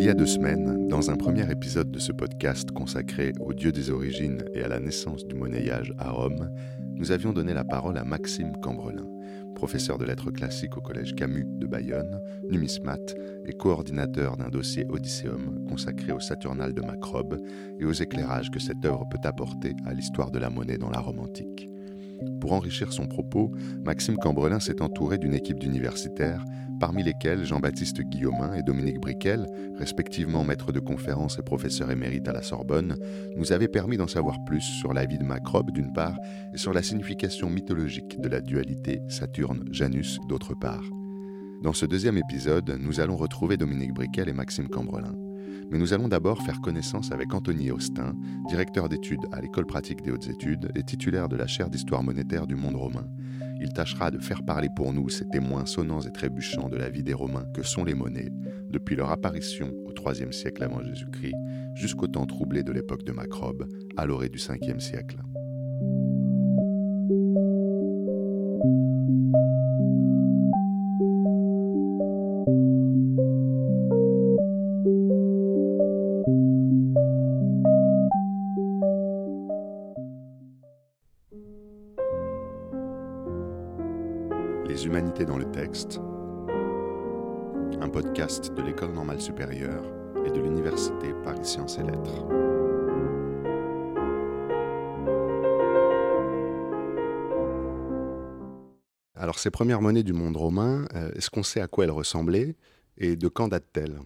Il y a deux semaines, dans un premier épisode de ce podcast consacré au dieu des origines et à la naissance du monnayage à Rome, nous avions donné la parole à Maxime Cambrelin, professeur de lettres classiques au Collège Camus de Bayonne, numismate et coordinateur d'un dossier Odysseum consacré au Saturnal de Macrobe et aux éclairages que cette œuvre peut apporter à l'histoire de la monnaie dans la Rome antique. Pour enrichir son propos, Maxime Cambrelin s'est entouré d'une équipe d'universitaires, parmi lesquels Jean-Baptiste Guillaumin et Dominique Briquel, respectivement maîtres de conférences et professeurs émérites à la Sorbonne, nous avaient permis d'en savoir plus sur la vie de Macrobe d'une part et sur la signification mythologique de la dualité Saturne-Janus d'autre part. Dans ce deuxième épisode, nous allons retrouver Dominique Briquel et Maxime Cambrelin. Mais nous allons d'abord faire connaissance avec Anthony Austin, directeur d'études à l'École pratique des hautes études et titulaire de la chaire d'histoire monétaire du monde romain. Il tâchera de faire parler pour nous ces témoins sonnants et trébuchants de la vie des Romains que sont les monnaies, depuis leur apparition au IIIe siècle avant Jésus-Christ jusqu'au temps troublé de l'époque de Macrobe, à l'orée du 5e siècle. Un podcast de l'École normale supérieure et de l'Université Paris Sciences et Lettres. Alors ces premières monnaies du monde romain, euh, est-ce qu'on sait à quoi elles ressemblaient et de quand datent-elles?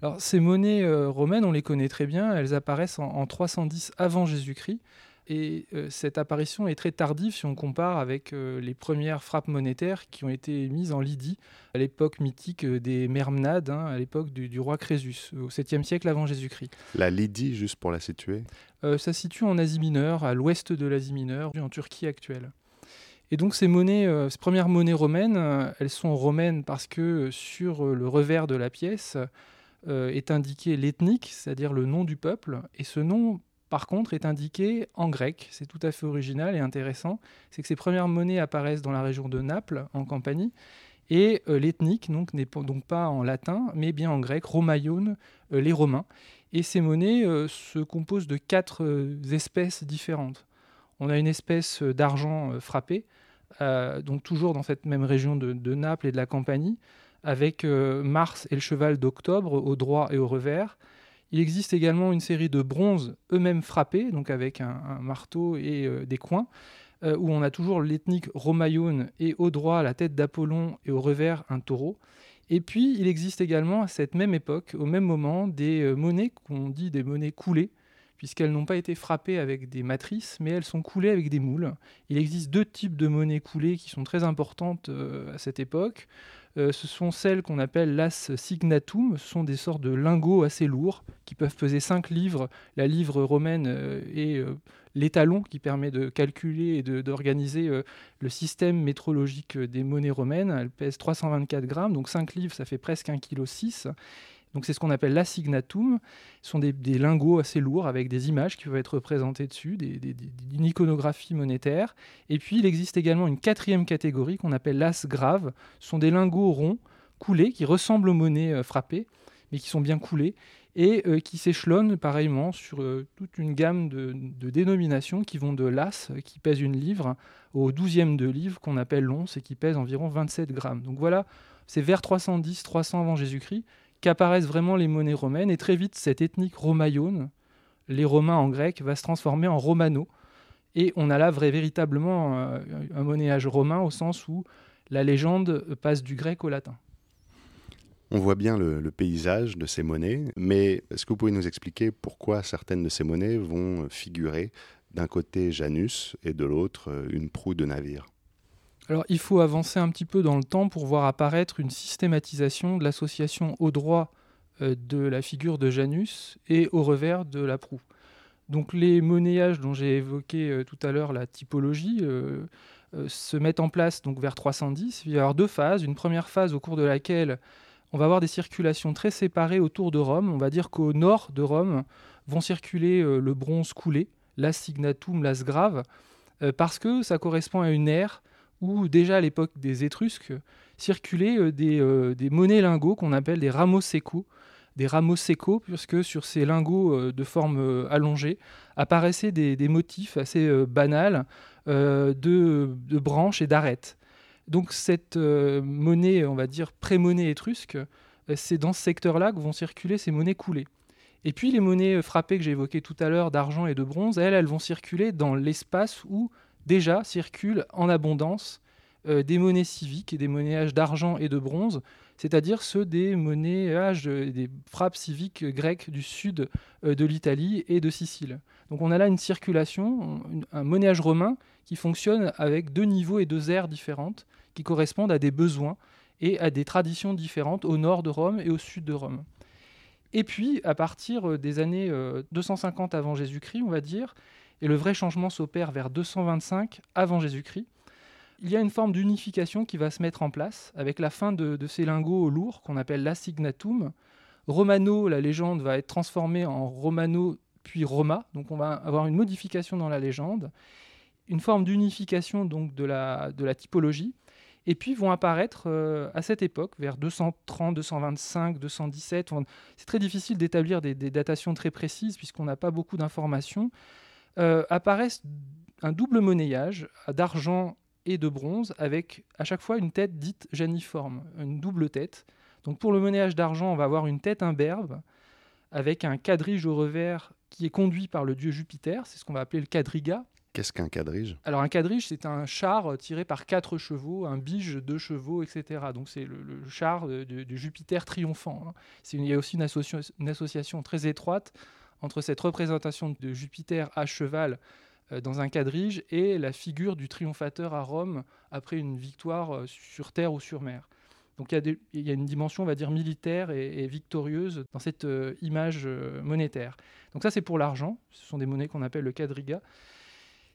Alors ces monnaies euh, romaines, on les connaît très bien, elles apparaissent en, en 310 avant Jésus-Christ. Et euh, cette apparition est très tardive si on compare avec euh, les premières frappes monétaires qui ont été mises en Lydie à l'époque mythique euh, des Mermnades, hein, à l'époque du, du roi Crésus, au 7e siècle avant Jésus-Christ. La Lydie, juste pour la situer Euh, ça se situe en Asie mineure, à l'ouest de l'Asie mineure, en Turquie actuelle. Et donc ces monnaies, ces premières monnaies romaines, elles sont romaines parce que sur le revers de la pièce est indiqué l'ethnique, c'est-à-dire le nom du peuple, et ce nom par contre, est indiqué en grec. C'est tout à fait original et intéressant. C'est que ces premières monnaies apparaissent dans la région de Naples, en Campanie, et euh, l'ethnique n'est donc pas en latin, mais bien en grec, romaion, euh, les Romains. Et ces monnaies euh, se composent de quatre espèces différentes. On a une espèce d'argent frappé, donc toujours dans cette même région de, de Naples et de la Campanie, avec Mars et le cheval d'octobre au droit et au revers. Il existe également une série de bronzes eux-mêmes frappés, donc avec un, marteau et euh, des coins, euh, où on a toujours l'ethnique romaïone et au droit la tête d'Apollon et au revers un taureau. Et puis il existe également à cette même époque, au même moment, des euh, monnaies qu'on dit des monnaies coulées, puisqu'elles n'ont pas été frappées avec des matrices, mais elles sont coulées avec des moules. Il existe deux types de monnaies coulées qui sont très importantes à cette époque. Euh, ce sont celles qu'on appelle l'as signatum, ce sont des sortes de lingots assez lourds qui peuvent peser 5 livres. La livre romaine euh, est euh, l'étalon qui permet de calculer et d'organiser le système métrologique des monnaies romaines. Elle pèse 324 grammes, donc 5 livres, ça fait presque 1,6 kg. Donc c'est ce qu'on appelle l'assignatum. Ce sont des, lingots assez lourds avec des images qui peuvent être représentées dessus, des, une iconographie monétaire. Et puis il existe également une quatrième catégorie qu'on appelle l'as grave. Ce sont des lingots ronds coulés qui ressemblent aux monnaies euh, frappées, mais qui sont bien coulés et euh, qui s'échelonnent pareillement sur euh, toute une gamme de, dénominations qui vont de l'as, qui pèse une livre, au douzième de livre qu'on appelle l'once et qui pèse environ 27 grammes. Donc voilà, c'est vers 310-300 avant Jésus-Christ qu'apparaissent vraiment les monnaies romaines et très vite cette ethnique romaïone, les Romains en grec, va se transformer en romano. Et on a là vrai, véritablement euh, un monnayage romain au sens où la légende passe du grec au latin. On voit bien le, le paysage de ces monnaies, mais est-ce que vous pouvez nous expliquer pourquoi certaines de ces monnaies vont figurer d'un côté Janus et de l'autre euh, une proue de navire? Alors il faut avancer un petit peu dans le temps pour voir apparaître une systématisation de l'association au droit euh, de la figure de Janus et au revers de la proue. Donc les monnayages dont j'ai évoqué euh, tout à l'heure la typologie euh, se mettent en place donc vers 310. Il va y avoir deux phases. Une première phase au cours de laquelle on va avoir des circulations très séparées autour de Rome. On va dire qu'au nord de Rome vont circuler le bronze coulé, l'as signatum, l'as grave, euh, parce que ça correspond à une ère où déjà à l'époque des Étrusques circulaient euh, des, euh, des monnaies lingots qu'on appelle des ramos secos, des rameaux sécaux, puisque sur ces lingots de forme allongée apparaissaient des, motifs assez banals de, branches et d'arêtes. Donc cette monnaie, on va dire pré-monnaie étrusque, c'est dans ce secteur-là que vont circuler ces monnaies coulées. Et puis les monnaies frappées que j'ai évoquées tout à l'heure, d'argent et de bronze, elles, elles vont circuler dans l'espace où déjà circulent en abondance euh, des monnaies civiques et des monnayages d'argent et de bronze, c'est-à-dire ceux des monnayages, des frappes civiques grecques du sud euh, de l'Italie et de Sicile. Donc on a là une circulation, un monnayage romain qui fonctionne avec deux niveaux et deux aires différentes qui correspondent à des besoins et à des traditions différentes au nord de Rome et au sud de Rome. Et puis, à partir euh, des années 250 euh, avant Jésus-Christ, on va dire, et le vrai changement s'opère vers 225 avant Jésus-Christ, il y a une forme d'unification qui va se mettre en place avec la fin de, ces lingots lourds qu'on appelle l'assignatum. Romano, la légende va être transformée en Romano puis Roma, donc on va avoir une modification dans la légende, une forme d'unification donc de la, typologie, et puis vont apparaître euh, à cette époque, vers 230, 225, 217. C'est très difficile d'établir des, datations très précises puisqu'on n'a pas beaucoup d'informations. Euh, apparaissent un double monnayage d'argent et de bronze avec à chaque fois une tête dite janiforme, une double tête. Donc pour le monnayage d'argent, on va avoir une tête imberbe avec un quadrige au revers qui est conduit par le dieu Jupiter, c'est ce qu'on va appeler le quadriga, Qu'est-ce qu'un quadrige? Alors un quadrige, c'est un char tiré par quatre chevaux, un bige, deux chevaux, etc. Donc c'est le, char du Jupiter triomphant. Hein. Il y a aussi une, association très étroite entre cette représentation de Jupiter à cheval euh, dans un quadrige et la figure du triomphateur à Rome après une victoire euh, sur terre ou sur mer. Donc il y, a une dimension, on va dire, militaire et, victorieuse dans cette euh, image monétaire. Donc ça, c'est pour l'argent. Ce sont des monnaies qu'on appelle le quadriga.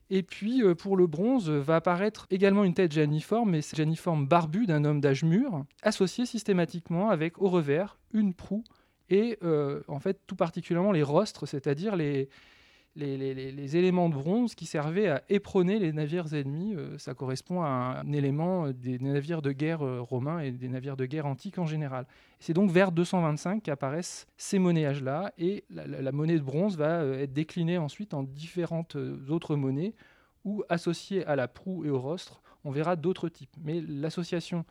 Et puis pour le bronze va apparaître également une tête janiforme, mais c'est janiforme barbu d'un homme d'âge mûr, associé systématiquement avec au revers une proue et euh, en fait tout particulièrement les rostres, c'est-à-dire les, les, éléments de bronze qui servaient à éperonner les navires ennemis. Euh, ça correspond à un, élément euh, des navires de guerre romains et des navires de guerre antiques en général. C'est donc vers 225 qu'apparaissent ces monnayages-là et la, monnaie de bronze va être déclinée ensuite en différentes autres monnaies ou associées à la proue et au rostre, on verra d'autres types. Mais l'association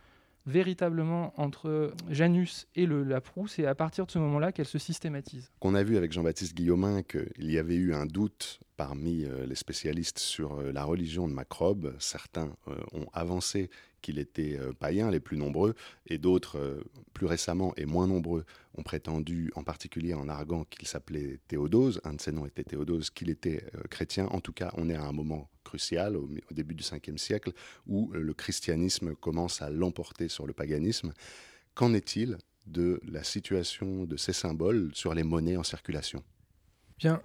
véritablement entre Janus et la proue, c'est à partir de ce moment-là qu'elle se systématise. On a vu avec Jean-Baptiste Guillaumin qu'il y avait eu un doute parmi euh, les spécialistes sur euh, la religion de Macrobe. Certains euh, ont avancé qu'il était païen, les plus nombreux, et d'autres, plus récemment et moins nombreux, ont prétendu, en particulier en arguant qu'il s'appelait Théodose, un de ses noms était Théodose, qu'il était chrétien. En tout cas, on est à un moment crucial au, début du 5e siècle où le christianisme commence à l'emporter sur le paganisme. Qu'en est-il de la situation de ces symboles sur les monnaies en circulation? Bien,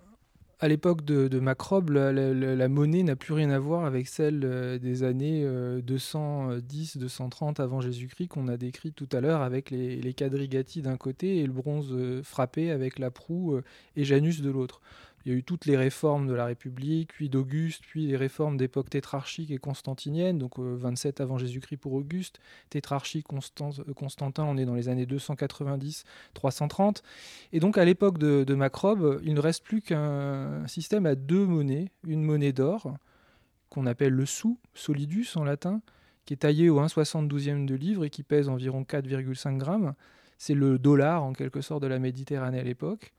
à l'époque de, Macrobe, la, monnaie n'a plus rien à voir avec celle euh, des années 210-230 euh, avant Jésus-Christ qu'on a décrit tout à l'heure avec les, les quadrigati d'un côté et le bronze euh, frappé avec la proue et Janus de l'autre. Il y a eu toutes les réformes de la République, puis d'Auguste, puis les réformes d'époque tétrarchique et constantinienne, donc 27 avant Jésus-Christ pour Auguste, tétrarchie Constantin, on est dans les années 290-330. Et donc à l'époque de, de, Macrobe, il ne reste plus qu'un système à deux monnaies, une monnaie d'or, qu'on appelle le sou, solidus en latin, qui est taillé au 1,72e de livre et qui pèse environ 4,5 grammes. C'est le dollar en quelque sorte de la Méditerranée à l'époque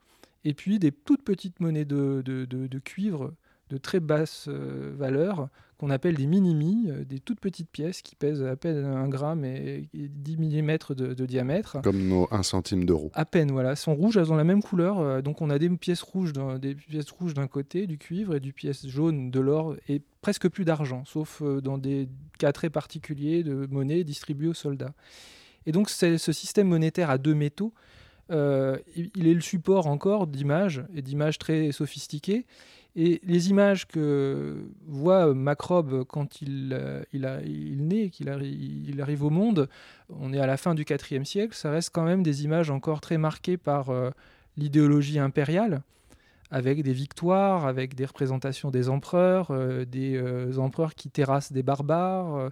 et puis des toutes petites monnaies de, de, cuivre de très basse euh, valeur qu'on appelle des mini euh, des toutes petites pièces qui pèsent à peine 1 gramme et, 10 mm de, diamètre. Comme nos 1 centime d'euro. À peine, voilà. Elles sont rouges, elles ont la même couleur. Euh, donc on a des pièces rouges des pièces rouges d'un côté, du cuivre, et du pièce jaune de l'or, et presque plus d'argent, sauf dans des cas très particuliers de monnaie distribuée aux soldats. Et donc ce système monétaire à deux métaux euh, il est le support encore d'images, et d'images très sophistiquées. Et les images que voit Macrobe quand il, euh, il, naît, qu'il il arrive au monde, on est à la fin du IVe siècle, ça reste quand même des images encore très marquées par euh, l'idéologie impériale, avec des victoires, avec des représentations des empereurs, des empereurs qui terrassent des barbares.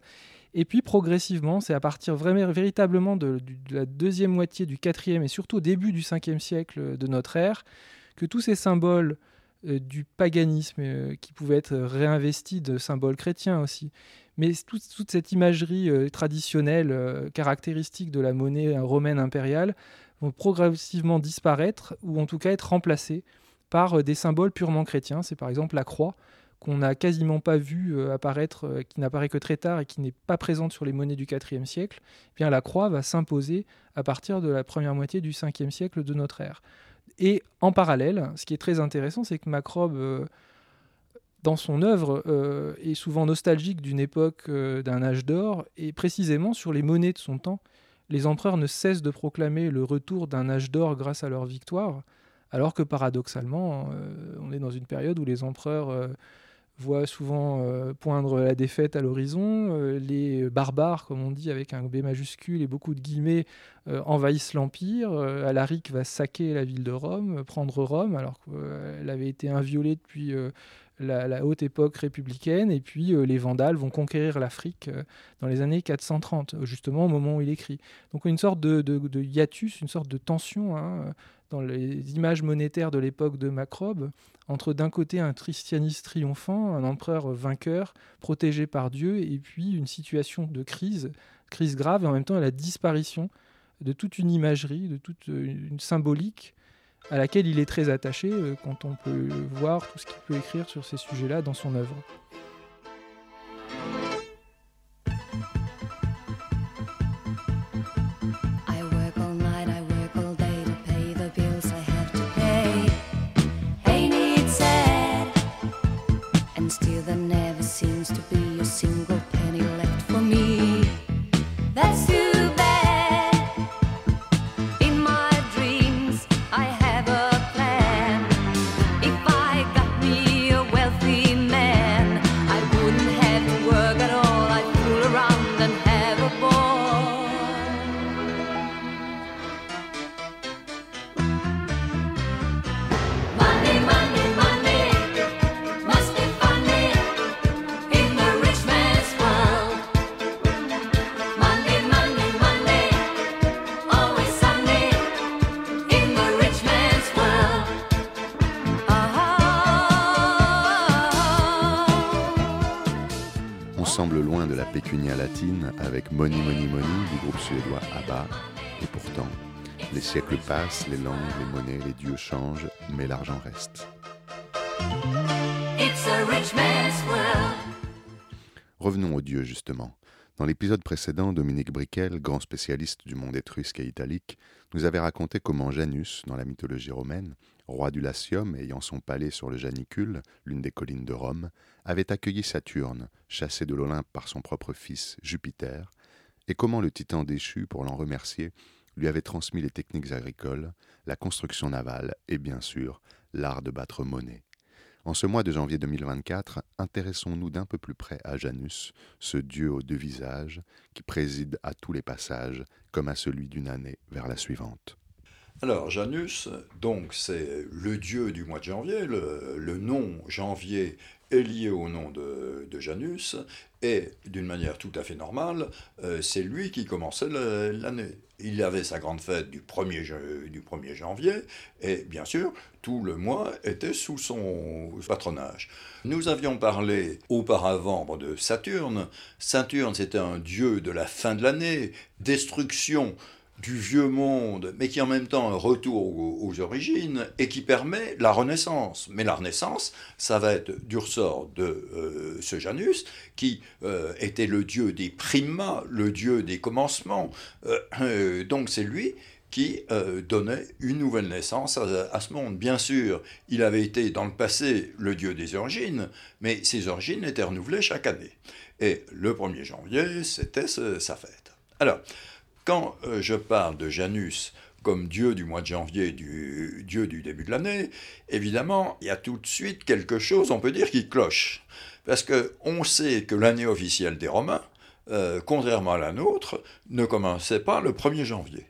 Et puis progressivement, c'est à partir véritablement de, la deuxième moitié du quatrième et surtout au début du cinquième siècle de notre ère, que tous ces symboles euh, du paganisme euh, qui pouvaient être réinvestis de symboles chrétiens aussi, mais toute, cette imagerie euh, traditionnelle caractéristique de la monnaie romaine impériale vont progressivement disparaître ou en tout cas être remplacés par des symboles purement chrétiens. C'est par exemple la croix qu'on n'a quasiment pas vu euh, apparaître, euh, qui n'apparaît que très tard et qui n'est pas présente sur les monnaies du IVe siècle, eh bien la croix va s'imposer à partir de la première moitié du 5 siècle de notre ère. Et en parallèle, ce qui est très intéressant, c'est que Macrobe, euh, dans son œuvre, est souvent nostalgique d'une époque, d'un âge d'or, et précisément sur les monnaies de son temps, les empereurs ne cessent de proclamer le retour d'un âge d'or grâce à leur victoire, alors que paradoxalement, on est dans une période où les empereurs voit souvent euh, poindre la défaite à l'horizon. Euh, les barbares, comme on dit avec un B majuscule et beaucoup de guillemets, euh, envahissent l'Empire. Alaric va saquer la ville de Rome, prendre Rome, alors qu'elle avait été inviolée depuis la, haute époque républicaine. Et puis les Vandales vont conquérir l'Afrique dans les années 430, justement au moment où il écrit. Donc une sorte de, hiatus, une sorte de tension. Hein, dans les images monétaires de l'époque de Macrobe, entre d'un côté un christianisme triomphant, un empereur vainqueur, protégé par Dieu, et puis une situation de crise, crise grave, et en même temps la disparition de toute une imagerie, de toute une symbolique à laquelle il est très attaché euh, quand on peut voir tout ce qu'il peut écrire sur ces sujets-là dans son œuvre. Siècles passent, les langues, les monnaies, les dieux changent, mais l'argent reste. Revenons aux dieux justement. Dans l'épisode précédent, Dominique Briquel, grand spécialiste du monde étrusque et italique, nous avait raconté comment Janus, dans la mythologie romaine, roi du Latium ayant son palais sur le Janicule, l'une des collines de Rome, avait accueilli Saturne, chassé de l'Olympe par son propre fils Jupiter, et comment le titan déchu, pour l'en remercier, lui avait transmis les techniques agricoles, la construction navale et bien sûr l'art de battre monnaie. En ce mois de janvier 2024, intéressons-nous d'un peu plus près à Janus, ce dieu aux deux visages qui préside à tous les passages comme à celui d'une année vers la suivante. Alors, Janus, donc, c'est le dieu du mois de janvier. Le, nom janvier est lié au nom de, Janus. Et d'une manière tout à fait normale, euh, c'est lui qui commençait l'année. Il avait sa grande fête du 1er, du 1er janvier. Et bien sûr, tout le mois était sous son patronage. Nous avions parlé auparavant de Saturne. Saturne, c'était un dieu de la fin de l'année, destruction du vieux monde, mais qui en même temps un retour aux, origines et qui permet la renaissance. Mais la renaissance, ça va être du ressort de euh, ce Janus, qui euh, était le dieu des primas, le dieu des commencements. Euh, donc c'est lui qui donnait une nouvelle naissance à, à, ce monde. Bien sûr, il avait été dans le passé le dieu des origines, mais ces origines étaient renouvelées chaque année. Et le 1er janvier, c'était sa fête. Alors, quand euh, je parle de Janus comme dieu du mois de janvier, du dieu du début de l'année, évidemment, il y a tout de suite quelque chose, on peut dire, qui cloche. Parce qu'on sait que l'année officielle des Romains, euh, contrairement à la nôtre, ne commençait pas le 1er janvier,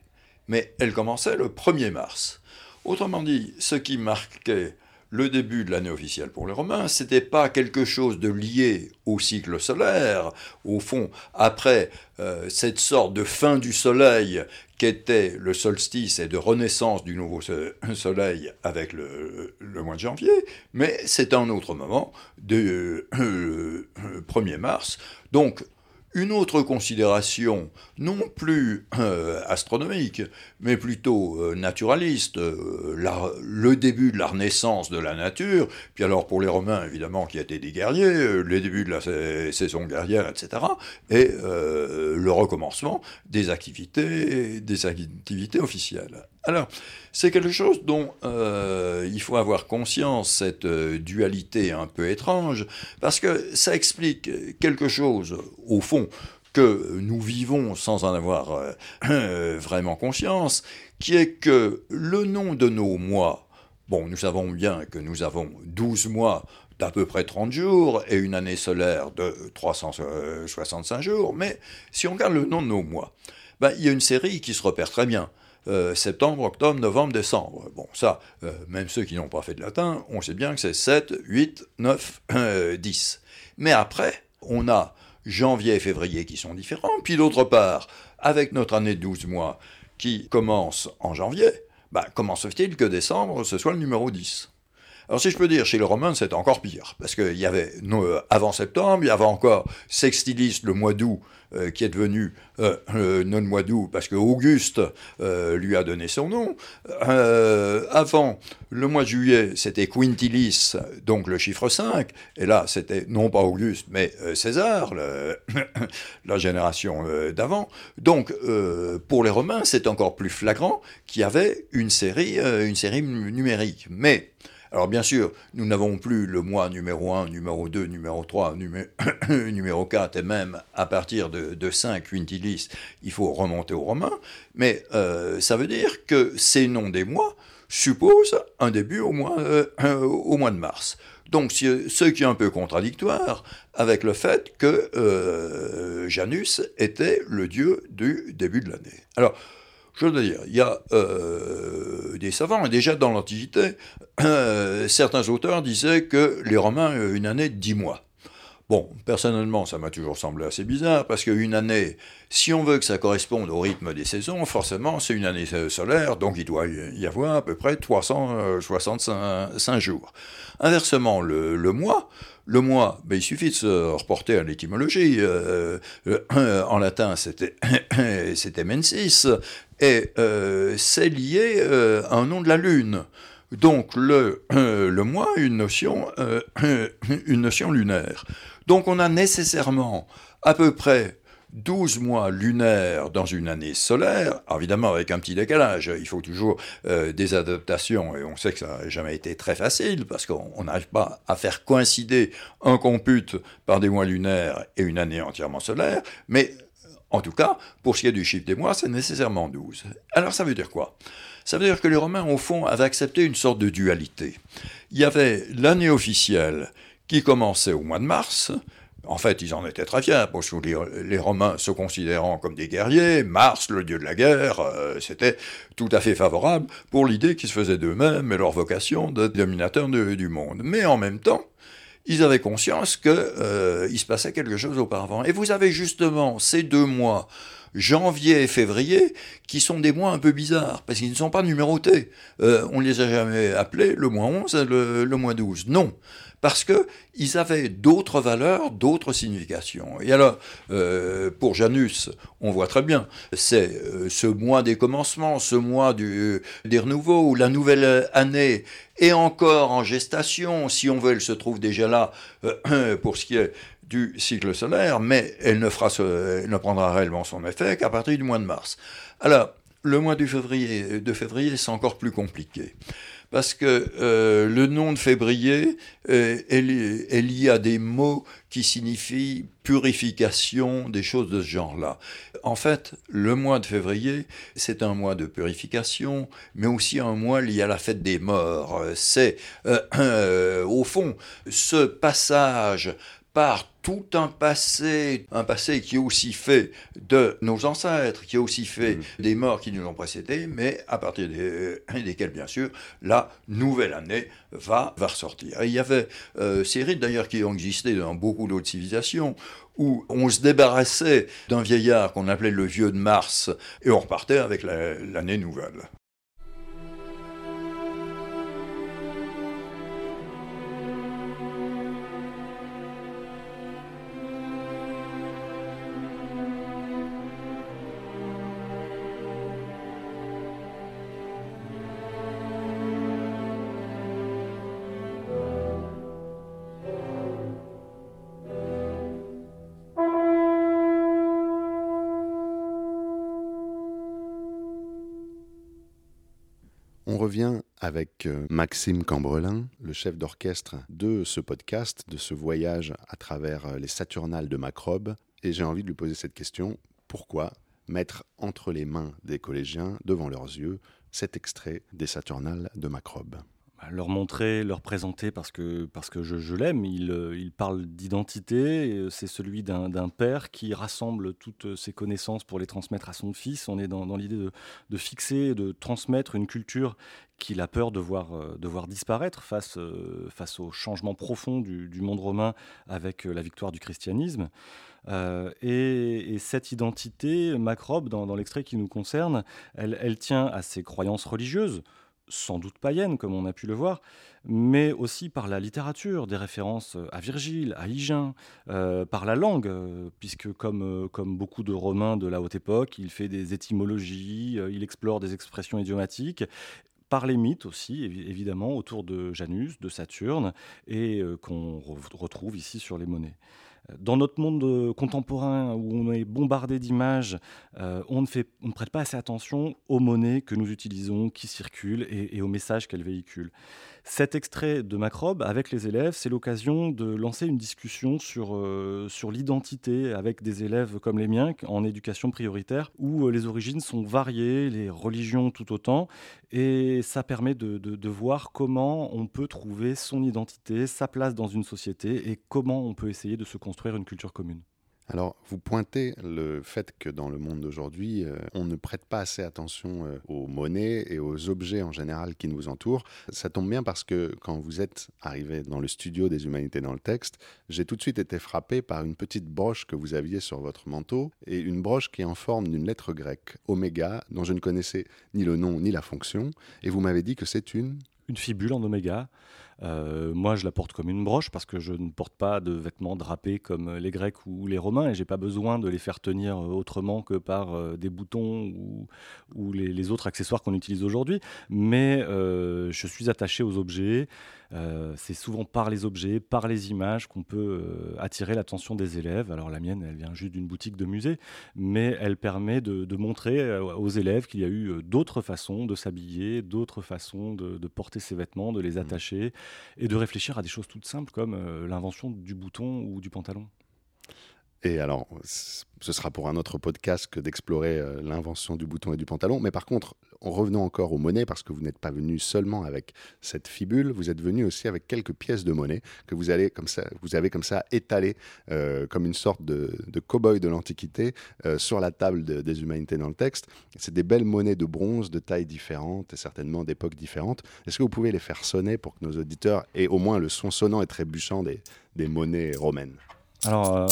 mais elle commençait le 1er mars. Autrement dit, ce qui marquait le début de l'année officielle pour les Romains, c'était pas quelque chose de lié au cycle solaire. Au fond, après euh, cette sorte de fin du soleil qu'était le solstice et de renaissance du nouveau soleil avec le, mois de janvier, mais c'est un autre moment, de 1er mars. Donc, une autre considération, non plus euh, astronomique, mais plutôt euh, naturaliste, euh, le début de la renaissance de la nature, puis alors pour les Romains, évidemment, qui étaient des guerriers, le début de la saison guerrière, etc., et le recommencement des activités officielles. Alors, c'est quelque chose dont euh, il faut avoir conscience, cette euh, dualité un peu étrange, parce que ça explique quelque chose, au fond, que nous vivons sans en avoir euh, vraiment conscience, qui est que le nom de nos mois, bon, nous savons bien que nous avons 12 mois d'à peu près 30 jours et une année solaire de 365 jours, mais si on regarde le nom de nos mois, ben, il y a une série qui se repère très bien. Euh, septembre, octobre, novembre, décembre. Bon, ça, euh, même ceux qui n'ont pas fait de latin, on sait bien que c'est 7, 8, 9, 10. Mais après, on a janvier et février qui sont différents, puis d'autre part, avec notre année de 12 mois qui commence en janvier, bah, comment se fait-il que décembre, ce soit le numéro 10 alors si je peux dire, chez les Romains, c'était encore pire, parce qu'il y avait, euh, avant septembre, il y avait encore Sextilis le mois d'août, euh, qui est devenu euh, non mois d'août, parce que Auguste lui a donné son nom. avant, le mois de juillet, c'était Quintilis, donc le chiffre 5, et là, c'était non pas Auguste, mais César, la génération d'avant. Donc, pour les Romains, c'est encore plus flagrant qu'il y avait une série, une série numérique. Mais alors bien sûr, nous n'avons plus le mois numéro 1, numéro 2, numéro 3, numéro 4, et même à partir de, 5 quintilis, il faut remonter aux Romains, mais euh, ça veut dire que ces noms des mois supposent un début au mois, euh, de mars. Donc ce qui est un peu contradictoire avec le fait que euh, Janus était le dieu du début de l'année. Alors, je veux dire, il y a euh, des savants, et déjà dans l'Antiquité, euh, certains auteurs disaient que les Romains avaient une année de dix mois. Bon, personnellement, ça m'a toujours semblé assez bizarre, parce qu'une année, si on veut que ça corresponde au rythme des saisons, forcément, c'est une année solaire, donc il doit y avoir à peu près 365 jours. Inversement, le, mois, le mois, ben, il suffit de se reporter à l'étymologie. Euh, en latin, c'était mensis et euh, c'est lié euh, à un nom de la Lune. Donc le, euh, le mois une notion, une notion lunaire. Donc on a nécessairement à peu près 12 mois lunaires dans une année solaire, évidemment avec un petit décalage, il faut toujours des adaptations, et on sait que ça n'a jamais été très facile, parce qu'on n'arrive pas à faire coïncider un compute par des mois lunaires et une année entièrement solaire, mais en tout cas, pour ce qui est du chiffre des mois, c'est nécessairement 12. Alors ça veut dire quoi? Ça veut dire que les Romains, au fond, avaient accepté une sorte de dualité. Il y avait l'année officielle qui commençait au mois de mars, en fait, ils en étaient très fiers, parce que les, Romains se considérant comme des guerriers, Mars, le dieu de la guerre, euh, c'était tout à fait favorable pour l'idée qu'ils se faisaient d'eux-mêmes et leur vocation de dominateur du monde. Mais en même temps, ils avaient conscience qu'il euh, se passait quelque chose auparavant. Et vous avez justement ces deux mois, janvier et février, qui sont des mois un peu bizarres, parce qu'ils ne sont pas numérotés. Euh, on ne les a jamais appelés le mois 11 et le, le mois 12. Non parce qu'ils avaient d'autres valeurs, d'autres significations. Et alors, euh, pour Janus, on voit très bien, c'est euh, ce mois des commencements, ce mois du, des renouveaux, où la nouvelle année est encore en gestation, si on veut, elle se trouve déjà là pour ce qui est du cycle solaire, mais elle ne, prendra réellement son effet qu'à partir du mois de mars. Alors, le mois de février, de février c'est encore plus compliqué parce que euh, le nom de février euh, est, lié à des mots qui signifient purification, des choses de ce genre-là. En fait, le mois de février, c'est un mois de purification, mais aussi un mois lié à la fête des morts. C'est, euh, au fond, ce passage par tout un passé, un passé qui est aussi fait de nos ancêtres, qui est aussi fait mm. des morts qui nous ont précédés, mais à partir des, desquels, bien sûr, la nouvelle année va, va ressortir. il y avait euh, ces rites d'ailleurs qui ont existé dans beaucoup d'autres civilisations, où on se débarrassait d'un vieillard qu'on appelait le vieux de Mars, et on repartait avec l'année nouvelle. Revient avec euh, Maxime Cambrelin, le chef d'orchestre de ce podcast, de ce voyage à travers euh, les Saturnales de Macrobe. Et j'ai envie de lui poser cette question pourquoi mettre entre les mains des collégiens, devant leurs yeux, cet extrait des Saturnales de Macrobe? Leur montrer, leur présenter parce que, parce que je, l'aime. Il, euh, il, parle d'identité, euh, c'est celui d'un père qui rassemble toutes ses connaissances pour les transmettre à son fils. On est dans, l'idée de, de, fixer, de transmettre une culture qu'il a peur de voir, euh, de voir disparaître face, face au changement profond du, monde romain avec la victoire du christianisme. et, cette identité, Macrobe, dans, dans l'extrait qui nous concerne, elle, elle tient à ses croyances religieuses sans doute païenne, comme on a pu le voir, mais aussi par la littérature, des références à Virgile, à Hygin, euh, par la langue, euh, puisque comme, euh, comme beaucoup de Romains de la haute époque, il fait des étymologies, il explore des expressions idiomatiques, par les mythes aussi, évidemment, autour de Janus, de Saturne, et qu'on retrouve ici sur les monnaies. Dans notre monde euh, contemporain où on est bombardé d'images, euh, on, ne prête pas assez attention aux monnaies que nous utilisons, qui circulent et aux messages qu'elles véhiculent. Cet extrait de Macrobe avec les élèves, c'est l'occasion de lancer une discussion sur, euh, sur l'identité avec des élèves comme les miens en éducation prioritaire, où euh, les origines sont variées, les religions tout autant, et ça permet de, de voir comment on peut trouver son identité, sa place dans une société, et comment on peut essayer de se construire une culture commune. Alors, vous pointez le fait que dans le monde d'aujourd'hui, euh, on ne prête pas assez attention euh, aux monnaies et aux objets en général qui nous entourent. Ça tombe bien parce que quand vous êtes arrivé dans le studio des humanités dans le texte, j'ai tout de suite été frappé par une petite broche que vous aviez sur votre manteau et une broche qui est en forme d'une lettre grecque, oméga, dont je ne connaissais ni le nom ni la fonction. Et vous m'avez dit que c'est une... Une fibule en oméga. Euh, moi, je la porte comme une broche parce que je ne porte pas de vêtements drapés comme les Grecs ou les Romains et j'ai pas besoin de les faire tenir euh, autrement que par euh, des boutons ou, les, autres accessoires qu'on utilise aujourd'hui. Mais je suis attaché aux objets. C'est souvent par les objets, par les images qu'on peut attirer l'attention des élèves. Alors la mienne, elle vient juste d'une boutique de musée, mais elle permet de, montrer aux élèves qu'il y a eu d'autres façons de s'habiller, d'autres façons de, de, porter ses vêtements, de les mmh. attacher, et de réfléchir à des choses toutes simples comme euh, l'invention du bouton ou du pantalon. Et alors, ce sera pour un autre podcast que d'explorer euh, l'invention du bouton et du pantalon. Mais par contre, en revenant encore aux monnaies, parce que vous n'êtes pas venu seulement avec cette fibule, vous êtes venu aussi avec quelques pièces de monnaie que vous, allez comme ça, vous avez comme ça étalées euh, comme une sorte de, cow-boy de l'Antiquité euh, sur la table des humanités dans le texte. C'est des belles monnaies de bronze de tailles différentes et certainement d'époques différentes. Est-ce que vous pouvez les faire sonner pour que nos auditeurs aient au moins le son sonnant et trébuchant des, des monnaies romaines? Alors,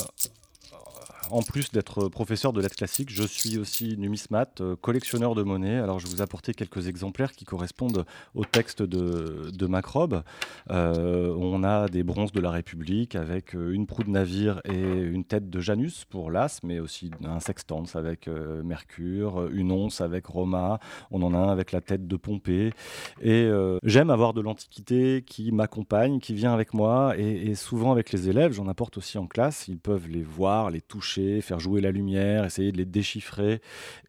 en plus d'être professeur de lettres classiques, je suis aussi numismate, euh, collectionneur de monnaie. Alors, je vous apporter quelques exemplaires qui correspondent au texte de, de Macrobe. Euh, on a des bronzes de la République avec euh, une proue de navire et une tête de Janus pour l'as, mais aussi un sextance avec Mercure, une once avec Roma. On en a un avec la tête de Pompée. Et j'aime avoir de l'Antiquité qui m'accompagne, qui vient avec moi, et souvent avec les élèves. J'en apporte aussi en classe. Ils peuvent les voir, les toucher faire jouer la lumière, essayer de les déchiffrer.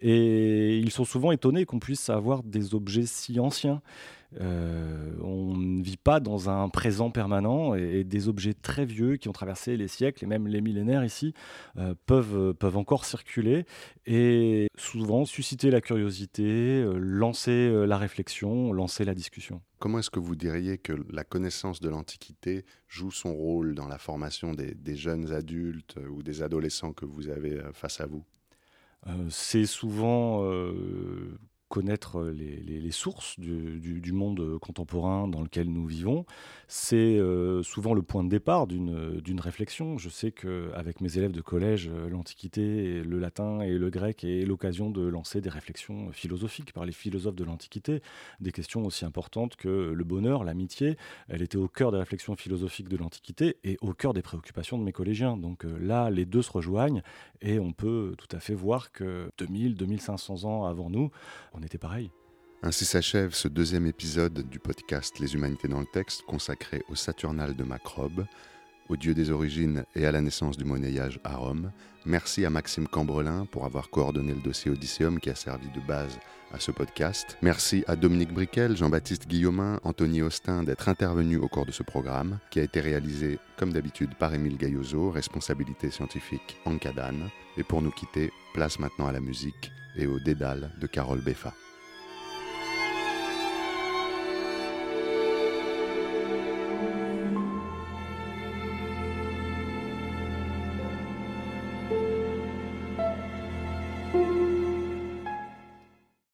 Et ils sont souvent étonnés qu'on puisse avoir des objets si anciens. On ne vit pas dans un présent permanent et, des objets très vieux qui ont traversé les siècles et même les millénaires ici peuvent, peuvent encore circuler et souvent susciter la curiosité, lancer la réflexion, lancer la discussion. Comment est-ce que vous diriez que la connaissance de l'Antiquité joue son rôle dans la formation des, jeunes adultes euh, ou des adolescents que vous avez euh, face à vous? Euh, C'est souvent connaître les, sources du, monde contemporain dans lequel nous vivons, c'est euh, souvent le point de départ d'une réflexion. Je sais qu'avec mes élèves de collège, euh, l'Antiquité, le latin et le grec est l'occasion de lancer des réflexions philosophiques par les philosophes de l'Antiquité, des questions aussi importantes que le bonheur, l'amitié. Elle était au cœur des réflexions philosophiques de l'Antiquité et au cœur des préoccupations de mes collégiens. Donc euh, là, les deux se rejoignent et on peut tout à fait voir que 2000, 2500 ans avant nous, on était pareil. Ainsi s'achève ce deuxième épisode du podcast Les Humanités dans le texte consacré au Saturnal de Macrobe, au dieu des origines et à la naissance du monnayage à Rome. Merci à Maxime Cambrelin pour avoir coordonné le dossier Odysseum qui a servi de base à ce podcast. Merci à Dominique Briquel, Jean-Baptiste Guillaumin, Anthony Austin d'être intervenus au cours de ce programme qui a été réalisé comme d'habitude par Émile Gaillozo, responsabilité scientifique en Cadane. Et pour nous quitter, place maintenant à la musique et au dédale de Carole Beffa.